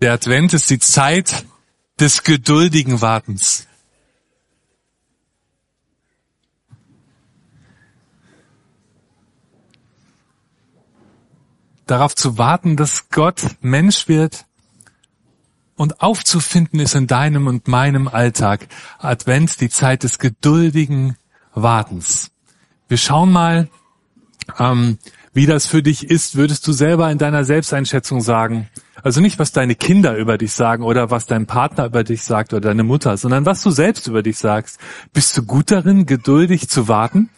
Der Advent ist die Zeit des geduldigen Wartens. Darauf zu warten, dass Gott Mensch wird und aufzufinden ist in deinem und meinem Alltag. Advent, die Zeit des geduldigen Wartens. Wir schauen mal, ähm, wie das für dich ist. Würdest du selber in deiner Selbsteinschätzung sagen, also nicht, was deine Kinder über dich sagen oder was dein Partner über dich sagt oder deine Mutter, sondern was du selbst über dich sagst. Bist du gut darin, geduldig zu warten?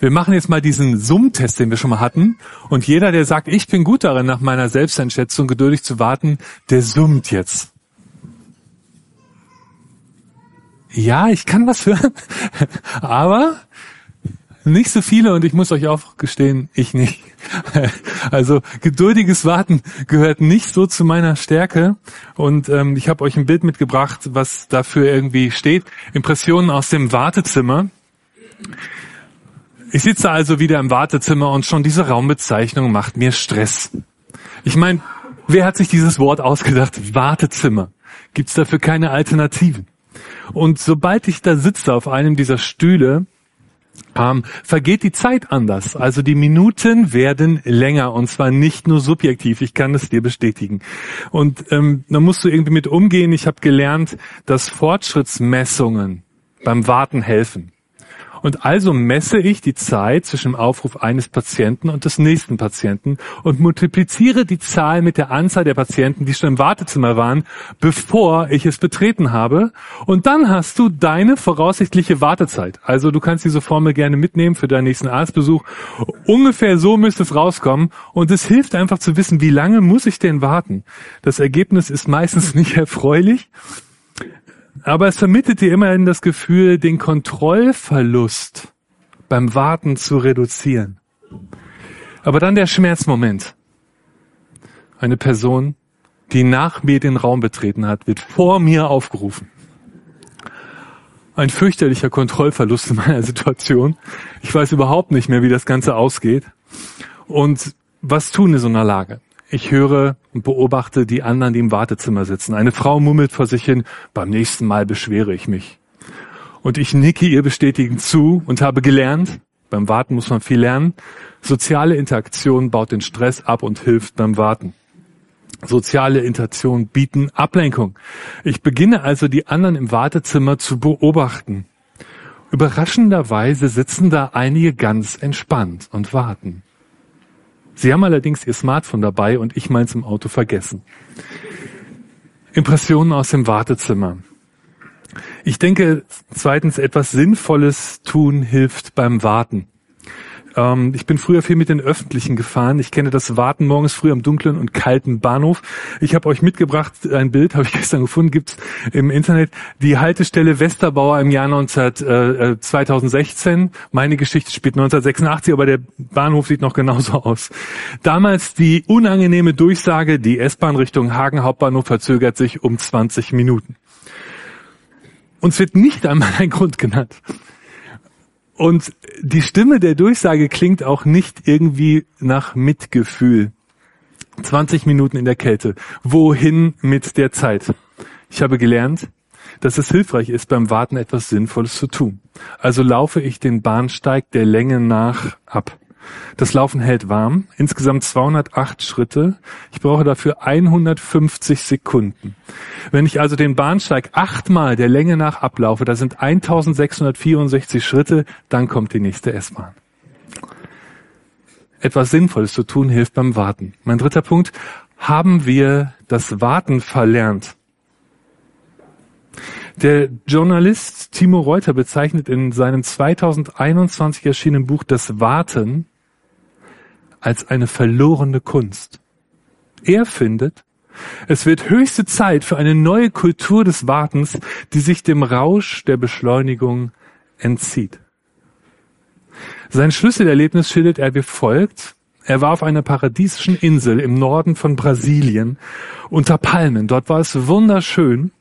Wir machen jetzt mal diesen Summ-Test, den wir schon mal hatten. Und jeder, der sagt, ich bin gut darin, nach meiner Selbsteinschätzung geduldig zu warten, der summt jetzt. Ja, ich kann was hören, aber nicht so viele und ich muss euch auch gestehen, ich nicht. Also geduldiges Warten gehört nicht so zu meiner Stärke und ähm, ich habe euch ein Bild mitgebracht, was dafür irgendwie steht. Impressionen aus dem Wartezimmer. Ich sitze also wieder im Wartezimmer und schon diese Raumbezeichnung macht mir Stress. Ich meine, wer hat sich dieses Wort ausgedacht? Wartezimmer. Gibt's dafür keine Alternativen? Und sobald ich da sitze auf einem dieser Stühle, ähm, vergeht die Zeit anders. Also die Minuten werden länger und zwar nicht nur subjektiv. Ich kann es dir bestätigen. Und ähm, da musst du irgendwie mit umgehen. Ich habe gelernt, dass Fortschrittsmessungen beim Warten helfen. Und also messe ich die Zeit zwischen dem Aufruf eines Patienten und des nächsten Patienten und multipliziere die Zahl mit der Anzahl der Patienten, die schon im Wartezimmer waren, bevor ich es betreten habe. Und dann hast du deine voraussichtliche Wartezeit. Also du kannst diese Formel gerne mitnehmen für deinen nächsten Arztbesuch. Ungefähr so müsste es rauskommen. Und es hilft einfach zu wissen, wie lange muss ich denn warten. Das Ergebnis ist meistens nicht erfreulich. Aber es vermittelt dir immerhin das Gefühl, den Kontrollverlust beim Warten zu reduzieren. Aber dann der Schmerzmoment. Eine Person, die nach mir den Raum betreten hat, wird vor mir aufgerufen. Ein fürchterlicher Kontrollverlust in meiner Situation. Ich weiß überhaupt nicht mehr, wie das Ganze ausgeht. Und was tun in so einer Lage? Ich höre und beobachte die anderen, die im Wartezimmer sitzen. Eine Frau mummelt vor sich hin, beim nächsten Mal beschwere ich mich. Und ich nicke ihr bestätigend zu und habe gelernt, beim Warten muss man viel lernen, soziale Interaktion baut den Stress ab und hilft beim Warten. Soziale Interaktion bieten Ablenkung. Ich beginne also die anderen im Wartezimmer zu beobachten. Überraschenderweise sitzen da einige ganz entspannt und warten. Sie haben allerdings Ihr Smartphone dabei und ich meins im Auto vergessen. Impressionen aus dem Wartezimmer. Ich denke, zweitens, etwas Sinnvolles tun hilft beim Warten. Ähm, ich bin früher viel mit den Öffentlichen gefahren. Ich kenne das Warten morgens früh am dunklen und kalten Bahnhof. Ich habe euch mitgebracht, ein Bild habe ich gestern gefunden, gibt's im Internet. Die Haltestelle Westerbauer im Jahr 19, äh, 2016. Meine Geschichte spielt 1986, aber der Bahnhof sieht noch genauso aus. Damals die unangenehme Durchsage, die S-Bahn Richtung Hagen Hauptbahnhof verzögert sich um 20 Minuten. Uns wird nicht einmal ein Grund genannt. Und die Stimme der Durchsage klingt auch nicht irgendwie nach Mitgefühl. 20 Minuten in der Kälte. Wohin mit der Zeit? Ich habe gelernt, dass es hilfreich ist, beim Warten etwas Sinnvolles zu tun. Also laufe ich den Bahnsteig der Länge nach ab. Das Laufen hält warm. Insgesamt 208 Schritte. Ich brauche dafür 150 Sekunden. Wenn ich also den Bahnsteig achtmal der Länge nach ablaufe, das sind 1664 Schritte, dann kommt die nächste S-Bahn. Etwas Sinnvolles zu tun hilft beim Warten. Mein dritter Punkt. Haben wir das Warten verlernt? Der Journalist Timo Reuter bezeichnet in seinem 2021 erschienenen Buch Das Warten als eine verlorene Kunst. Er findet, es wird höchste Zeit für eine neue Kultur des Wartens, die sich dem Rausch der Beschleunigung entzieht. Sein Schlüsselerlebnis schildert er wie folgt. Er war auf einer paradiesischen Insel im Norden von Brasilien unter Palmen. Dort war es wunderschön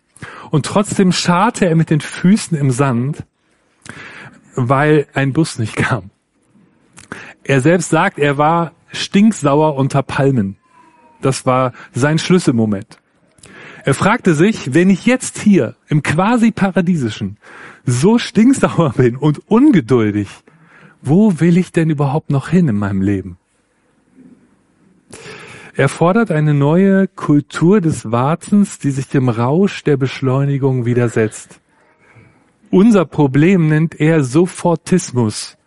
und trotzdem scharte er mit den Füßen im Sand, weil ein Bus nicht kam. Er selbst sagt, er war stinksauer unter Palmen. Das war sein Schlüsselmoment. Er fragte sich, wenn ich jetzt hier im quasi paradiesischen so stinksauer bin und ungeduldig, wo will ich denn überhaupt noch hin in meinem Leben? Er fordert eine neue Kultur des Wartens, die sich dem Rausch der Beschleunigung widersetzt. Unser Problem nennt er Sofortismus.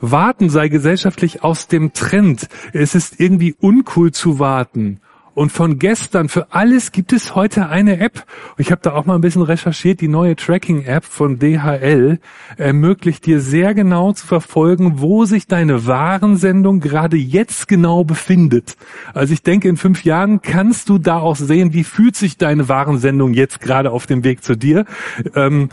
Warten sei gesellschaftlich aus dem Trend. Es ist irgendwie uncool zu warten. Und von gestern, für alles gibt es heute eine App. Ich habe da auch mal ein bisschen recherchiert. Die neue Tracking-App von DHL ermöglicht dir sehr genau zu verfolgen, wo sich deine Warensendung gerade jetzt genau befindet. Also ich denke, in fünf Jahren kannst du da auch sehen, wie fühlt sich deine Warensendung jetzt gerade auf dem Weg zu dir. Ähm,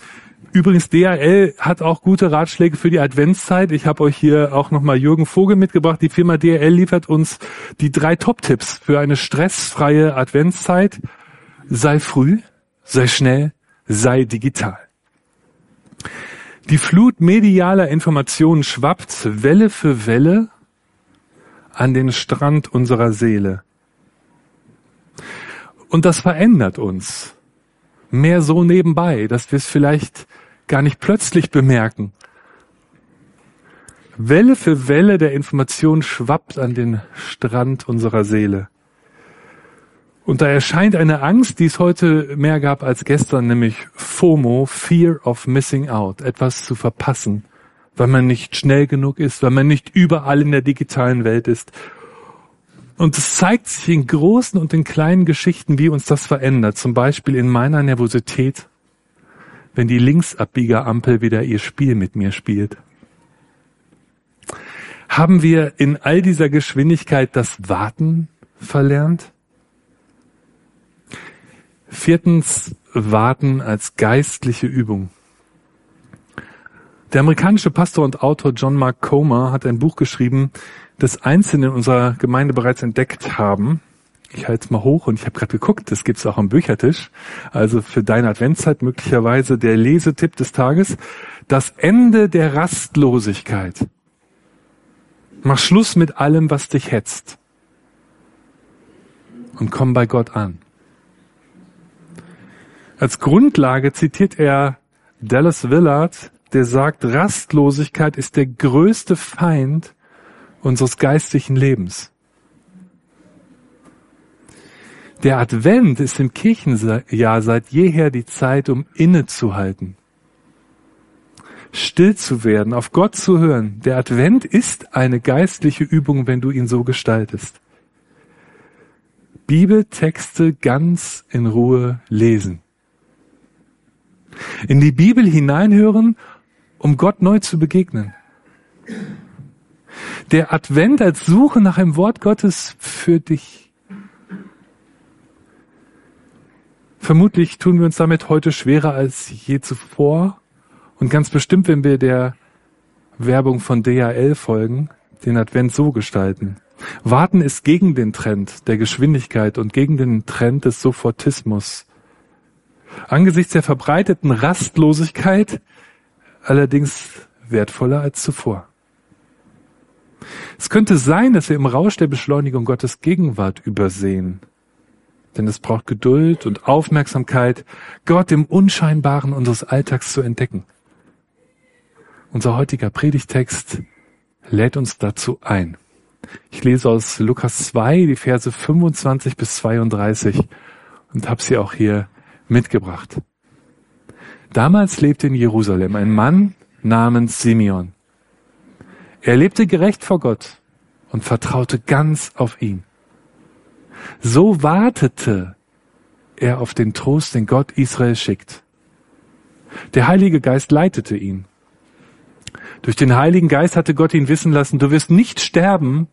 Übrigens, DHL hat auch gute Ratschläge für die Adventszeit. Ich habe euch hier auch nochmal Jürgen Vogel mitgebracht. Die Firma DHL liefert uns die drei Top-Tipps für eine stressfreie Adventszeit. Sei früh, sei schnell, sei digital. Die Flut medialer Informationen schwappt Welle für Welle an den Strand unserer Seele. Und das verändert uns. Mehr so nebenbei, dass wir es vielleicht gar nicht plötzlich bemerken. Welle für Welle der Information schwappt an den Strand unserer Seele. Und da erscheint eine Angst, die es heute mehr gab als gestern, nämlich FOMO, Fear of Missing Out, etwas zu verpassen, weil man nicht schnell genug ist, weil man nicht überall in der digitalen Welt ist. Und es zeigt sich in großen und in kleinen Geschichten, wie uns das verändert. Zum Beispiel in meiner Nervosität wenn die Linksabbieger-Ampel wieder ihr Spiel mit mir spielt? Haben wir in all dieser Geschwindigkeit das Warten verlernt? Viertens, Warten als geistliche Übung. Der amerikanische Pastor und Autor John Mark Comer hat ein Buch geschrieben, das Einzelne in unserer Gemeinde bereits entdeckt haben ich halte es mal hoch und ich habe gerade geguckt, das gibt's auch am Büchertisch. Also für deine Adventszeit möglicherweise der Lesetipp des Tages. Das Ende der Rastlosigkeit. Mach Schluss mit allem, was dich hetzt. Und komm bei Gott an. Als Grundlage zitiert er Dallas Willard, der sagt, Rastlosigkeit ist der größte Feind unseres geistlichen Lebens. Der Advent ist im Kirchenjahr seit jeher die Zeit, um innezuhalten, still zu werden, auf Gott zu hören. Der Advent ist eine geistliche Übung, wenn du ihn so gestaltest. Bibeltexte ganz in Ruhe lesen. In die Bibel hineinhören, um Gott neu zu begegnen. Der Advent als Suche nach einem Wort Gottes für dich Vermutlich tun wir uns damit heute schwerer als je zuvor. Und ganz bestimmt, wenn wir der Werbung von DHL folgen, den Advent so gestalten. Warten ist gegen den Trend der Geschwindigkeit und gegen den Trend des Sofortismus. Angesichts der verbreiteten Rastlosigkeit allerdings wertvoller als zuvor. Es könnte sein, dass wir im Rausch der Beschleunigung Gottes Gegenwart übersehen denn es braucht Geduld und Aufmerksamkeit, Gott im Unscheinbaren unseres Alltags zu entdecken. Unser heutiger Predigtext lädt uns dazu ein. Ich lese aus Lukas 2 die Verse 25 bis 32 und habe sie auch hier mitgebracht. Damals lebte in Jerusalem ein Mann namens Simeon. Er lebte gerecht vor Gott und vertraute ganz auf ihn. So wartete er auf den Trost, den Gott Israel schickt. Der Heilige Geist leitete ihn. Durch den Heiligen Geist hatte Gott ihn wissen lassen, du wirst nicht sterben,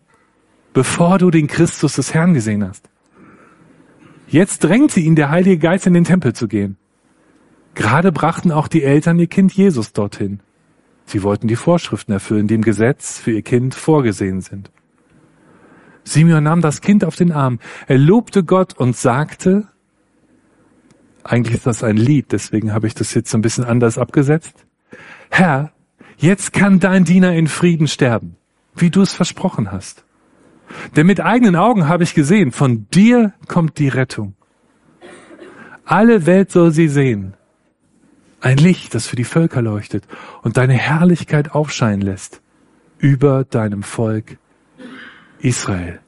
bevor du den Christus des Herrn gesehen hast. Jetzt drängte ihn der Heilige Geist in den Tempel zu gehen. Gerade brachten auch die Eltern ihr Kind Jesus dorthin. Sie wollten die Vorschriften erfüllen, die im Gesetz für ihr Kind vorgesehen sind. Simeon nahm das Kind auf den Arm. Er lobte Gott und sagte, eigentlich ist das ein Lied, deswegen habe ich das jetzt so ein bisschen anders abgesetzt. Herr, jetzt kann dein Diener in Frieden sterben, wie du es versprochen hast. Denn mit eigenen Augen habe ich gesehen, von dir kommt die Rettung. Alle Welt soll sie sehen. Ein Licht, das für die Völker leuchtet und deine Herrlichkeit aufscheinen lässt über deinem Volk Israel.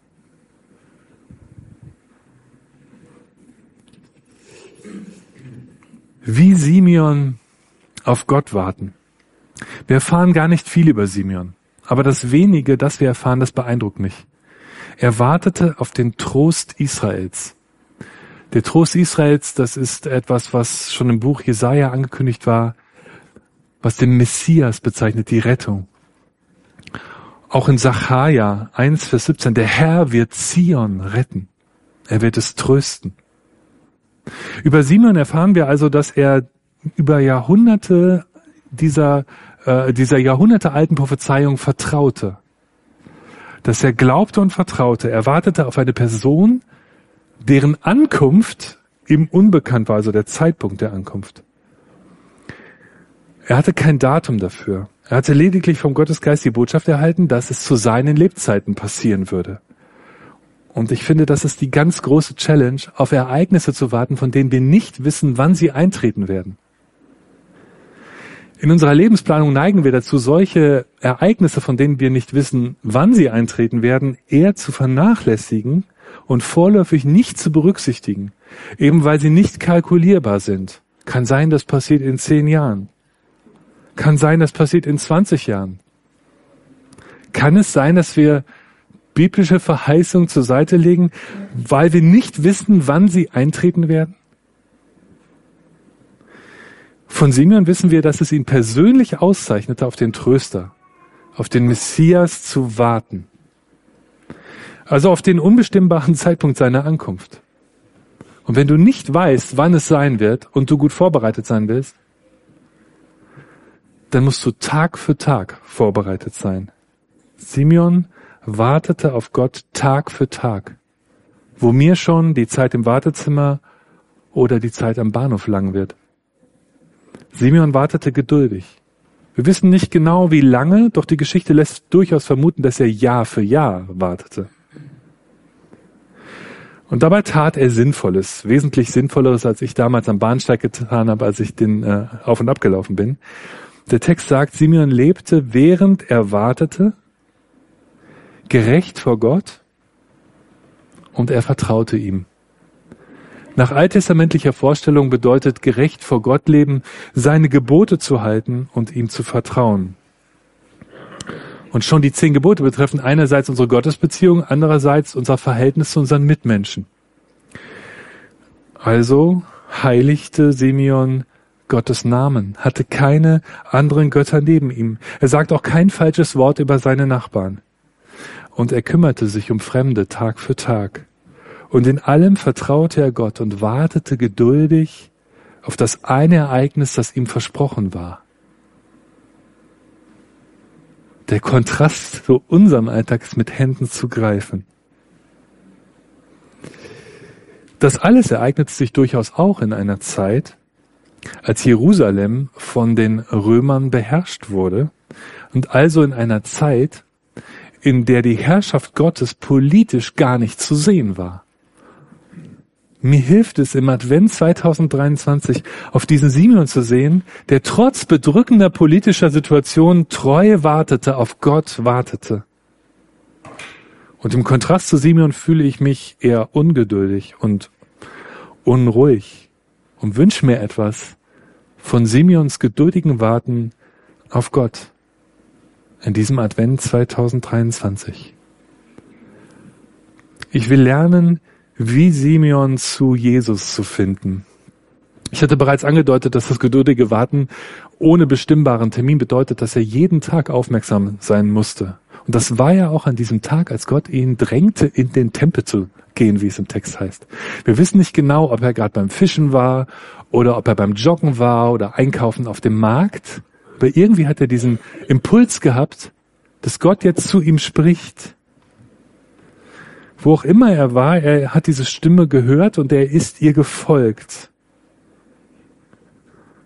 Wie Simeon auf Gott warten. Wir erfahren gar nicht viel über Simeon, aber das wenige, das wir erfahren, das beeindruckt mich. Er wartete auf den Trost Israels. Der Trost Israels, das ist etwas, was schon im Buch Jesaja angekündigt war, was den Messias bezeichnet, die Rettung. Auch in Sacharja 1, Vers 17, der Herr wird Zion retten. Er wird es trösten. Über Simon erfahren wir also, dass er über Jahrhunderte dieser, äh, dieser Jahrhunderte alten Prophezeiung vertraute. Dass er glaubte und vertraute. Er wartete auf eine Person, deren Ankunft ihm unbekannt war, also der Zeitpunkt der Ankunft. Er hatte kein Datum dafür. Er hatte lediglich vom Gottesgeist die Botschaft erhalten, dass es zu seinen Lebzeiten passieren würde. Und ich finde, das ist die ganz große Challenge, auf Ereignisse zu warten, von denen wir nicht wissen, wann sie eintreten werden. In unserer Lebensplanung neigen wir dazu, solche Ereignisse, von denen wir nicht wissen, wann sie eintreten werden, eher zu vernachlässigen und vorläufig nicht zu berücksichtigen, eben weil sie nicht kalkulierbar sind. Kann sein, das passiert in zehn Jahren. Kann sein, das passiert in 20 Jahren. Kann es sein, dass wir biblische Verheißung zur Seite legen, weil wir nicht wissen, wann sie eintreten werden? Von Simeon wissen wir, dass es ihn persönlich auszeichnete, auf den Tröster, auf den Messias zu warten. Also auf den unbestimmbaren Zeitpunkt seiner Ankunft. Und wenn du nicht weißt, wann es sein wird und du gut vorbereitet sein willst, dann musst du Tag für Tag vorbereitet sein. Simeon wartete auf Gott Tag für Tag, wo mir schon die Zeit im Wartezimmer oder die Zeit am Bahnhof lang wird. Simeon wartete geduldig. Wir wissen nicht genau, wie lange, doch die Geschichte lässt durchaus vermuten, dass er Jahr für Jahr wartete. Und dabei tat er Sinnvolles, wesentlich Sinnvolleres, als ich damals am Bahnsteig getan habe, als ich den äh, auf und ab gelaufen bin. Der Text sagt, Simeon lebte, während er wartete, gerecht vor Gott und er vertraute ihm. Nach alttestamentlicher Vorstellung bedeutet gerecht vor Gott leben, seine Gebote zu halten und ihm zu vertrauen. Und schon die zehn Gebote betreffen einerseits unsere Gottesbeziehung, andererseits unser Verhältnis zu unseren Mitmenschen. Also heiligte Simeon Gottes Namen, hatte keine anderen Götter neben ihm. Er sagt auch kein falsches Wort über seine Nachbarn. Und er kümmerte sich um Fremde Tag für Tag. Und in allem vertraute er Gott und wartete geduldig auf das eine Ereignis, das ihm versprochen war. Der Kontrast zu unserem Alltag ist mit Händen zu greifen. Das alles ereignete sich durchaus auch in einer Zeit, als Jerusalem von den Römern beherrscht wurde und also in einer Zeit, in der die Herrschaft Gottes politisch gar nicht zu sehen war. Mir hilft es im Advent 2023 auf diesen Simeon zu sehen, der trotz bedrückender politischer Situation treu wartete, auf Gott wartete. Und im Kontrast zu Simeon fühle ich mich eher ungeduldig und unruhig und wünsche mir etwas von Simeons geduldigen Warten auf Gott in diesem Advent 2023. Ich will lernen, wie Simeon zu Jesus zu finden. Ich hatte bereits angedeutet, dass das geduldige Warten ohne bestimmbaren Termin bedeutet, dass er jeden Tag aufmerksam sein musste. Und das war ja auch an diesem Tag, als Gott ihn drängte, in den Tempel zu gehen, wie es im Text heißt. Wir wissen nicht genau, ob er gerade beim Fischen war oder ob er beim Joggen war oder einkaufen auf dem Markt. Aber irgendwie hat er diesen Impuls gehabt, dass Gott jetzt zu ihm spricht wo auch immer er war, er hat diese Stimme gehört und er ist ihr gefolgt.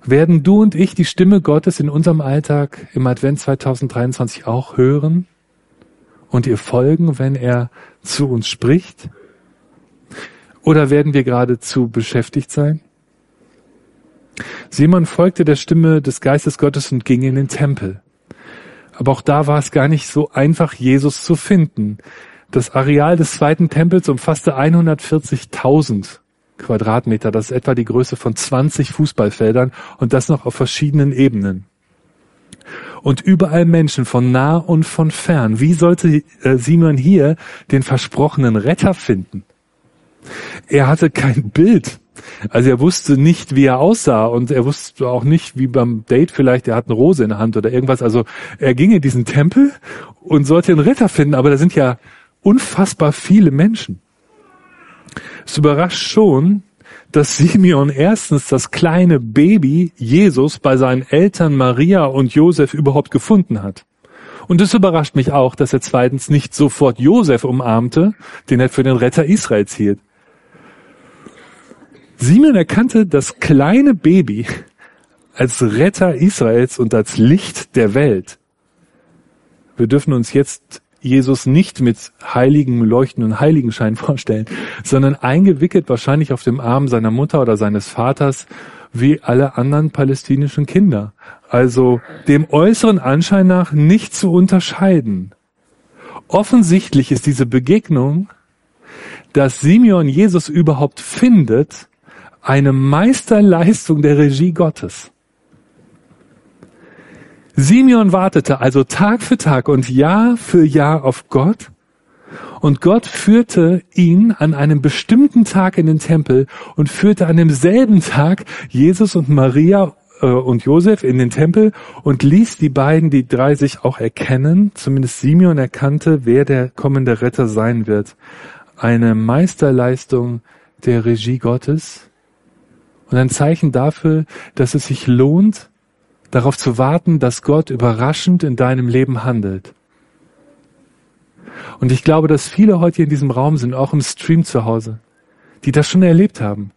Werden du und ich die Stimme Gottes in unserem Alltag im Advent 2023 auch hören und ihr folgen, wenn er zu uns spricht? Oder werden wir geradezu beschäftigt sein? Simon folgte der Stimme des Geistes Gottes und ging in den Tempel. Aber auch da war es gar nicht so einfach, Jesus zu finden. Das Areal des zweiten Tempels umfasste 140.000 Quadratmeter. Das ist etwa die Größe von 20 Fußballfeldern und das noch auf verschiedenen Ebenen. Und überall Menschen von nah und von fern. Wie sollte äh, Simon hier den versprochenen Retter finden? Er hatte kein Bild also er wusste nicht, wie er aussah und er wusste auch nicht, wie beim Date vielleicht, er hat eine Rose in der Hand oder irgendwas. Also er ging in diesen Tempel und sollte einen Retter finden, aber da sind ja unfassbar viele Menschen. Es überrascht schon, dass Simeon erstens das kleine Baby Jesus bei seinen Eltern Maria und Josef überhaupt gefunden hat. Und es überrascht mich auch, dass er zweitens nicht sofort Josef umarmte, den er für den Retter Israels hielt. Simon erkannte das kleine Baby als Retter Israels und als Licht der Welt. Wir dürfen uns jetzt Jesus nicht mit heiligen, leuchtenden Heiligenschein vorstellen, sondern eingewickelt wahrscheinlich auf dem Arm seiner Mutter oder seines Vaters wie alle anderen palästinischen Kinder. Also dem äußeren Anschein nach nicht zu unterscheiden. Offensichtlich ist diese Begegnung, dass Simeon Jesus überhaupt findet, eine Meisterleistung der Regie Gottes. Simeon wartete also Tag für Tag und Jahr für Jahr auf Gott und Gott führte ihn an einem bestimmten Tag in den Tempel und führte an demselben Tag Jesus und Maria äh, und Josef in den Tempel und ließ die beiden, die drei sich auch erkennen, zumindest Simeon erkannte, wer der kommende Retter sein wird. Eine Meisterleistung der Regie Gottes und ein Zeichen dafür, dass es sich lohnt, darauf zu warten, dass Gott überraschend in deinem Leben handelt. Und ich glaube, dass viele heute in diesem Raum sind, auch im Stream zu Hause, die das schon erlebt haben.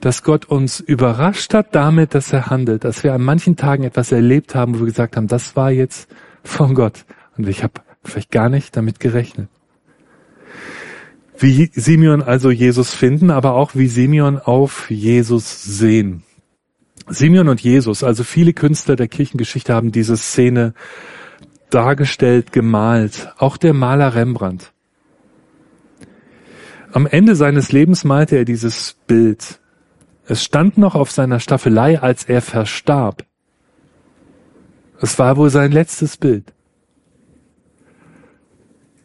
Dass Gott uns überrascht hat damit, dass er handelt, dass wir an manchen Tagen etwas erlebt haben, wo wir gesagt haben, das war jetzt von Gott. Und ich habe vielleicht gar nicht damit gerechnet wie Simeon also Jesus finden, aber auch wie Simeon auf Jesus sehen. Simeon und Jesus, also viele Künstler der Kirchengeschichte haben diese Szene dargestellt, gemalt. Auch der Maler Rembrandt. Am Ende seines Lebens malte er dieses Bild. Es stand noch auf seiner Staffelei, als er verstarb. Es war wohl sein letztes Bild.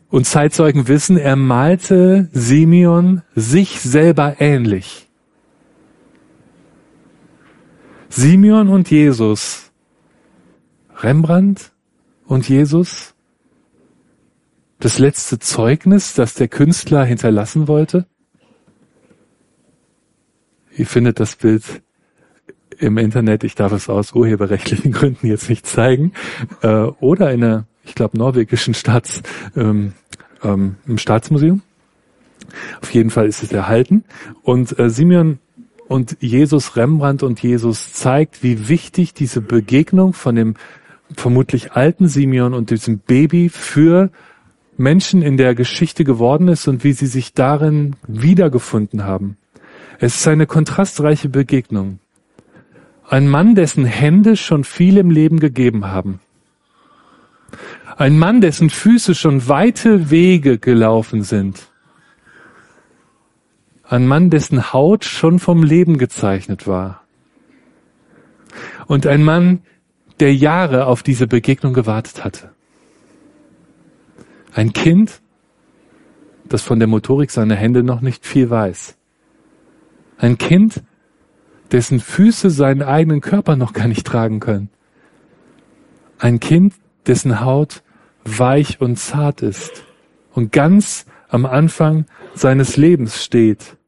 Und Zeitzeugen wissen, er malte Simeon sich selber ähnlich. Simeon und Jesus, Rembrandt und Jesus, das letzte Zeugnis, das der Künstler hinterlassen wollte. Ihr findet das Bild im Internet, ich darf es aus urheberrechtlichen Gründen jetzt nicht zeigen, äh, oder in einer ich glaube, norwegischen Staats, ähm, ähm, im Staatsmuseum. Auf jeden Fall ist es erhalten. Und äh, Simeon und Jesus, Rembrandt und Jesus zeigt, wie wichtig diese Begegnung von dem vermutlich alten Simeon und diesem Baby für Menschen in der Geschichte geworden ist und wie sie sich darin wiedergefunden haben. Es ist eine kontrastreiche Begegnung. Ein Mann, dessen Hände schon viel im Leben gegeben haben. Ein Mann, dessen Füße schon weite Wege gelaufen sind. Ein Mann, dessen Haut schon vom Leben gezeichnet war. Und ein Mann, der Jahre auf diese Begegnung gewartet hatte. Ein Kind, das von der Motorik seiner Hände noch nicht viel weiß. Ein Kind, dessen Füße seinen eigenen Körper noch gar nicht tragen können. Ein Kind, dessen Haut weich und zart ist und ganz am Anfang seines Lebens steht.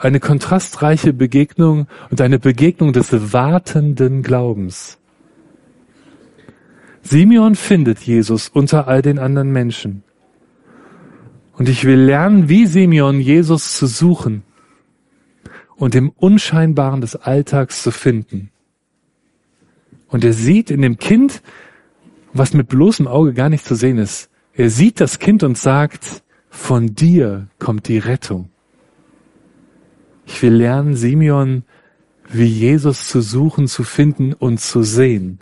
Eine kontrastreiche Begegnung und eine Begegnung des wartenden Glaubens. Simeon findet Jesus unter all den anderen Menschen. Und ich will lernen, wie Simeon Jesus zu suchen und im Unscheinbaren des Alltags zu finden. Und er sieht in dem Kind was mit bloßem Auge gar nicht zu sehen ist. Er sieht das Kind und sagt, von dir kommt die Rettung. Ich will lernen, Simeon wie Jesus zu suchen, zu finden und zu sehen.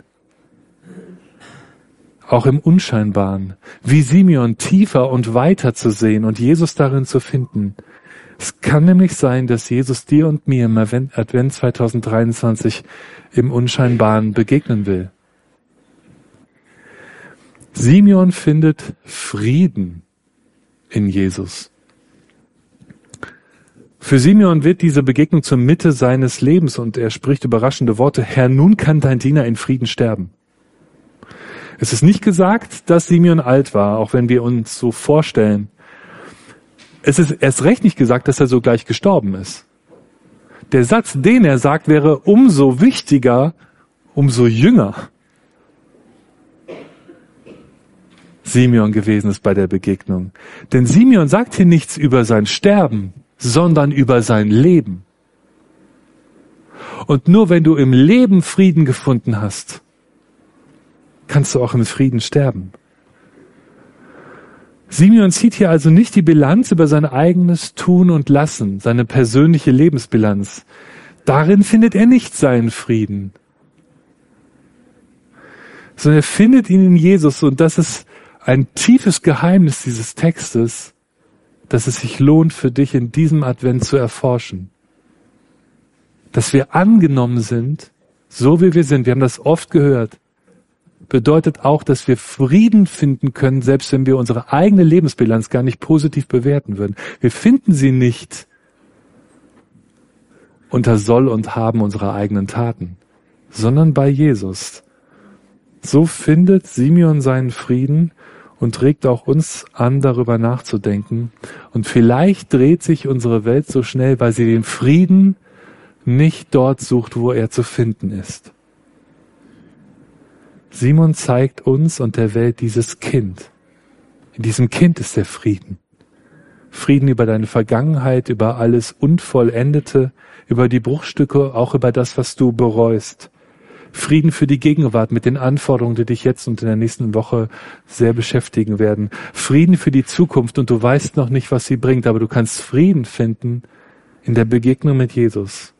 Auch im Unscheinbaren. Wie Simeon tiefer und weiter zu sehen und Jesus darin zu finden. Es kann nämlich sein, dass Jesus dir und mir im Advent 2023 im Unscheinbaren begegnen will. Simeon findet Frieden in Jesus. Für Simeon wird diese Begegnung zur Mitte seines Lebens und er spricht überraschende Worte. Herr, nun kann dein Diener in Frieden sterben. Es ist nicht gesagt, dass Simeon alt war, auch wenn wir uns so vorstellen. Es ist erst recht nicht gesagt, dass er so gleich gestorben ist. Der Satz, den er sagt, wäre umso wichtiger, umso jünger. Simeon gewesen ist bei der Begegnung. Denn Simeon sagt hier nichts über sein Sterben, sondern über sein Leben. Und nur wenn du im Leben Frieden gefunden hast, kannst du auch im Frieden sterben. Simeon zieht hier also nicht die Bilanz über sein eigenes Tun und Lassen, seine persönliche Lebensbilanz. Darin findet er nicht seinen Frieden, sondern er findet ihn in Jesus und das ist ein tiefes Geheimnis dieses Textes, dass es sich lohnt für dich in diesem Advent zu erforschen. Dass wir angenommen sind, so wie wir sind, wir haben das oft gehört, bedeutet auch, dass wir Frieden finden können, selbst wenn wir unsere eigene Lebensbilanz gar nicht positiv bewerten würden. Wir finden sie nicht unter Soll und Haben unserer eigenen Taten, sondern bei Jesus. So findet Simeon seinen Frieden und regt auch uns an, darüber nachzudenken. Und vielleicht dreht sich unsere Welt so schnell, weil sie den Frieden nicht dort sucht, wo er zu finden ist. Simon zeigt uns und der Welt dieses Kind. In diesem Kind ist der Frieden. Frieden über deine Vergangenheit, über alles Unvollendete, über die Bruchstücke, auch über das, was du bereust. Frieden für die Gegenwart mit den Anforderungen, die dich jetzt und in der nächsten Woche sehr beschäftigen werden. Frieden für die Zukunft und du weißt noch nicht, was sie bringt, aber du kannst Frieden finden in der Begegnung mit Jesus.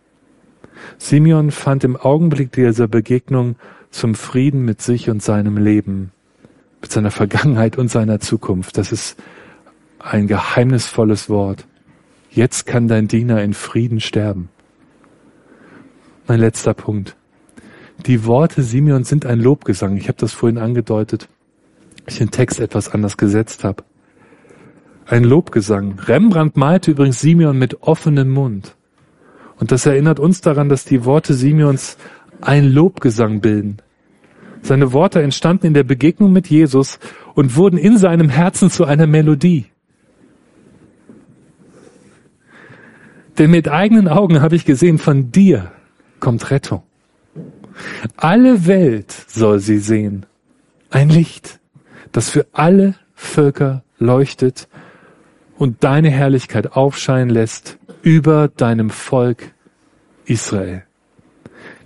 Simeon fand im Augenblick dieser Begegnung zum Frieden mit sich und seinem Leben, mit seiner Vergangenheit und seiner Zukunft. Das ist ein geheimnisvolles Wort. Jetzt kann dein Diener in Frieden sterben. Mein letzter Punkt. Die Worte Simeon sind ein Lobgesang. Ich habe das vorhin angedeutet, ich den Text etwas anders gesetzt habe. Ein Lobgesang. Rembrandt malte übrigens Simeon mit offenem Mund. Und das erinnert uns daran, dass die Worte Simeons ein Lobgesang bilden. Seine Worte entstanden in der Begegnung mit Jesus und wurden in seinem Herzen zu einer Melodie. Denn mit eigenen Augen habe ich gesehen, von dir kommt Rettung. Alle Welt soll sie sehen. Ein Licht, das für alle Völker leuchtet und deine Herrlichkeit aufscheinen lässt über deinem Volk Israel.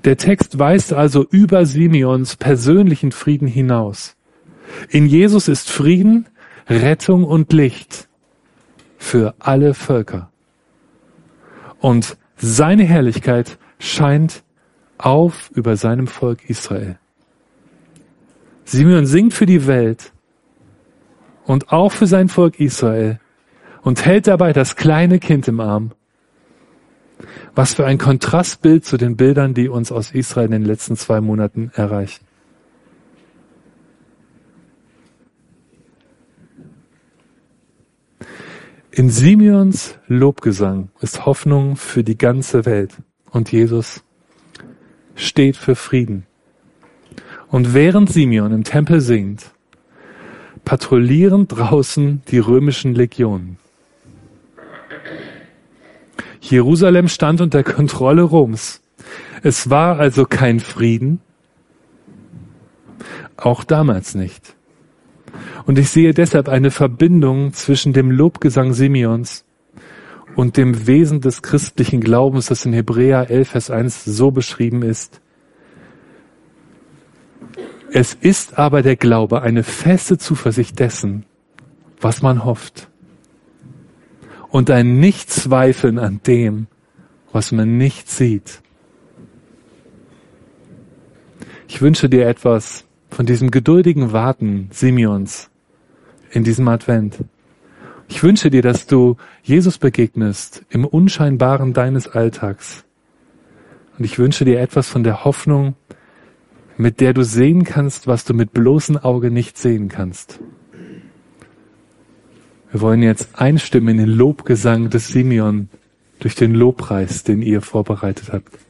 Der Text weist also über Simeons persönlichen Frieden hinaus. In Jesus ist Frieden, Rettung und Licht für alle Völker. Und seine Herrlichkeit scheint auf über seinem Volk Israel. Simeon singt für die Welt und auch für sein Volk Israel und hält dabei das kleine Kind im Arm. Was für ein Kontrastbild zu den Bildern, die uns aus Israel in den letzten zwei Monaten erreichen. In Simeons Lobgesang ist Hoffnung für die ganze Welt und Jesus steht für Frieden. Und während Simeon im Tempel singt, patrouillieren draußen die römischen Legionen. Jerusalem stand unter Kontrolle Roms. Es war also kein Frieden, auch damals nicht. Und ich sehe deshalb eine Verbindung zwischen dem Lobgesang Simeons und dem Wesen des christlichen Glaubens, das in Hebräer 11, Vers 1 so beschrieben ist. Es ist aber der Glaube eine feste Zuversicht dessen, was man hofft. Und ein Nichtzweifeln an dem, was man nicht sieht. Ich wünsche dir etwas von diesem geduldigen Warten Simeons in diesem Advent. Ich wünsche dir, dass du Jesus begegnest im Unscheinbaren deines Alltags. Und ich wünsche dir etwas von der Hoffnung, mit der du sehen kannst, was du mit bloßem Auge nicht sehen kannst. Wir wollen jetzt einstimmen in den Lobgesang des Simeon durch den Lobpreis, den ihr vorbereitet habt.